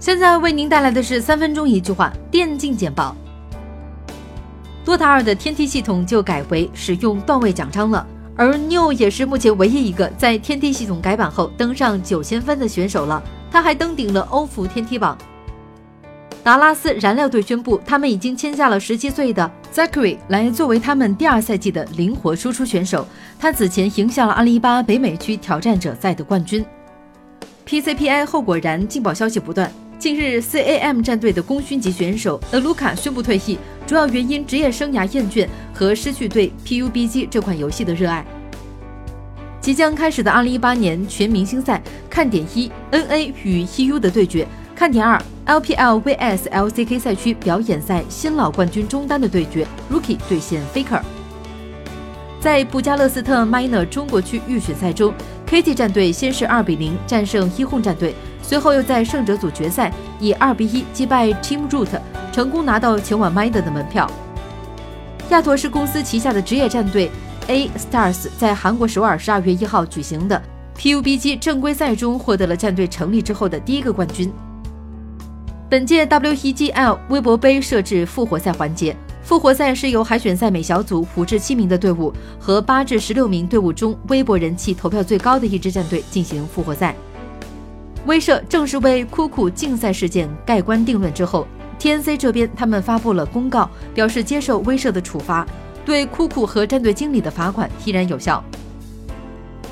现在为您带来的是三分钟一句话电竞简报。多塔二的天梯系统就改为使用段位奖章了，而 New 也是目前唯一一个在天梯系统改版后登上九千分的选手了。他还登顶了欧服天梯榜。达拉斯燃料队宣布，他们已经签下了十七岁的 Zachary 来作为他们第二赛季的灵活输出选手。他此前赢下了2018北美区挑战者赛的冠军。PCPI 后果然劲爆消息不断。近日，CAM 战队的功勋级选手德卢卡宣布退役，主要原因职业生涯厌倦和失去对 PUBG 这款游戏的热爱。即将开始的2018年全明星赛看点一，NA 与 EU 的对决；看点二，LPL vs LCK 赛区表演赛新老冠军中单的对决，Rookie 对线 Faker。在布加勒斯特 Minor 中国区预选赛中，KT 战队先是2比0战胜一轰战队。随后又在胜者组决赛以二比一击败 Team Root，成功拿到前往 m i d 的门票。亚驼是公司旗下的职业战队 A Stars 在韩国首尔十二月一号举行的 PUBG 正规赛中获得了战队成立之后的第一个冠军。本届 WEGL 微博杯设置复活赛环节，复活赛是由海选赛每小组五至七名的队伍和八至十六名队伍中微博人气投票最高的一支战队进行复活赛。威社正式为酷酷竞赛事件盖棺定论之后，TNC 这边他们发布了公告，表示接受威社的处罚，对酷酷和战队经理的罚款依然有效。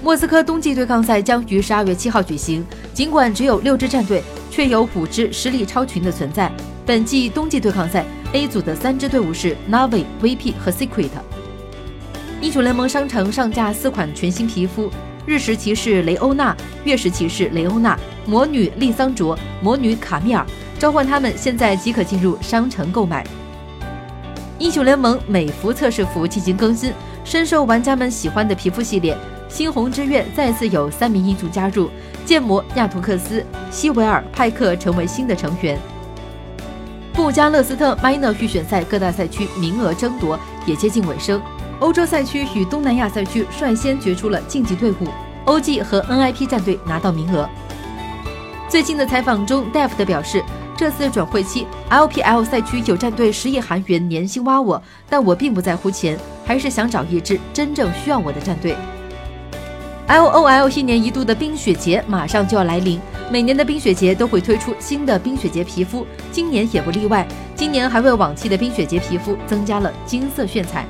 莫斯科冬季对抗赛将于十二月七号举行，尽管只有六支战队，却有五支实力超群的存在。本季冬季对抗赛 A 组的三支队伍是 Navi、VP 和 Secret。英雄联盟商城上架四款全新皮肤。日食骑士雷欧娜、月食骑士雷欧娜、魔女丽桑卓、魔女卡米尔，召唤他们现在即可进入商城购买。英雄联盟美服测试服进行更新，深受玩家们喜欢的皮肤系列“猩红之月”再次有三名英雄加入，剑魔亚图克斯、希维尔、派克成为新的成员。布加勒斯特 Minor 预选赛各大赛区名额争夺也接近尾声。欧洲赛区与东南亚赛区率先决出了晋级队伍，OG 和 NIP 战队拿到名额。最近的采访中，Deft 表示，这次转会期 LPL 赛区有战队十亿韩元年薪挖我，但我并不在乎钱，还是想找一支真正需要我的战队。LOL 一年一度的冰雪节马上就要来临，每年的冰雪节都会推出新的冰雪节皮肤，今年也不例外。今年还为往期的冰雪节皮肤增加了金色炫彩。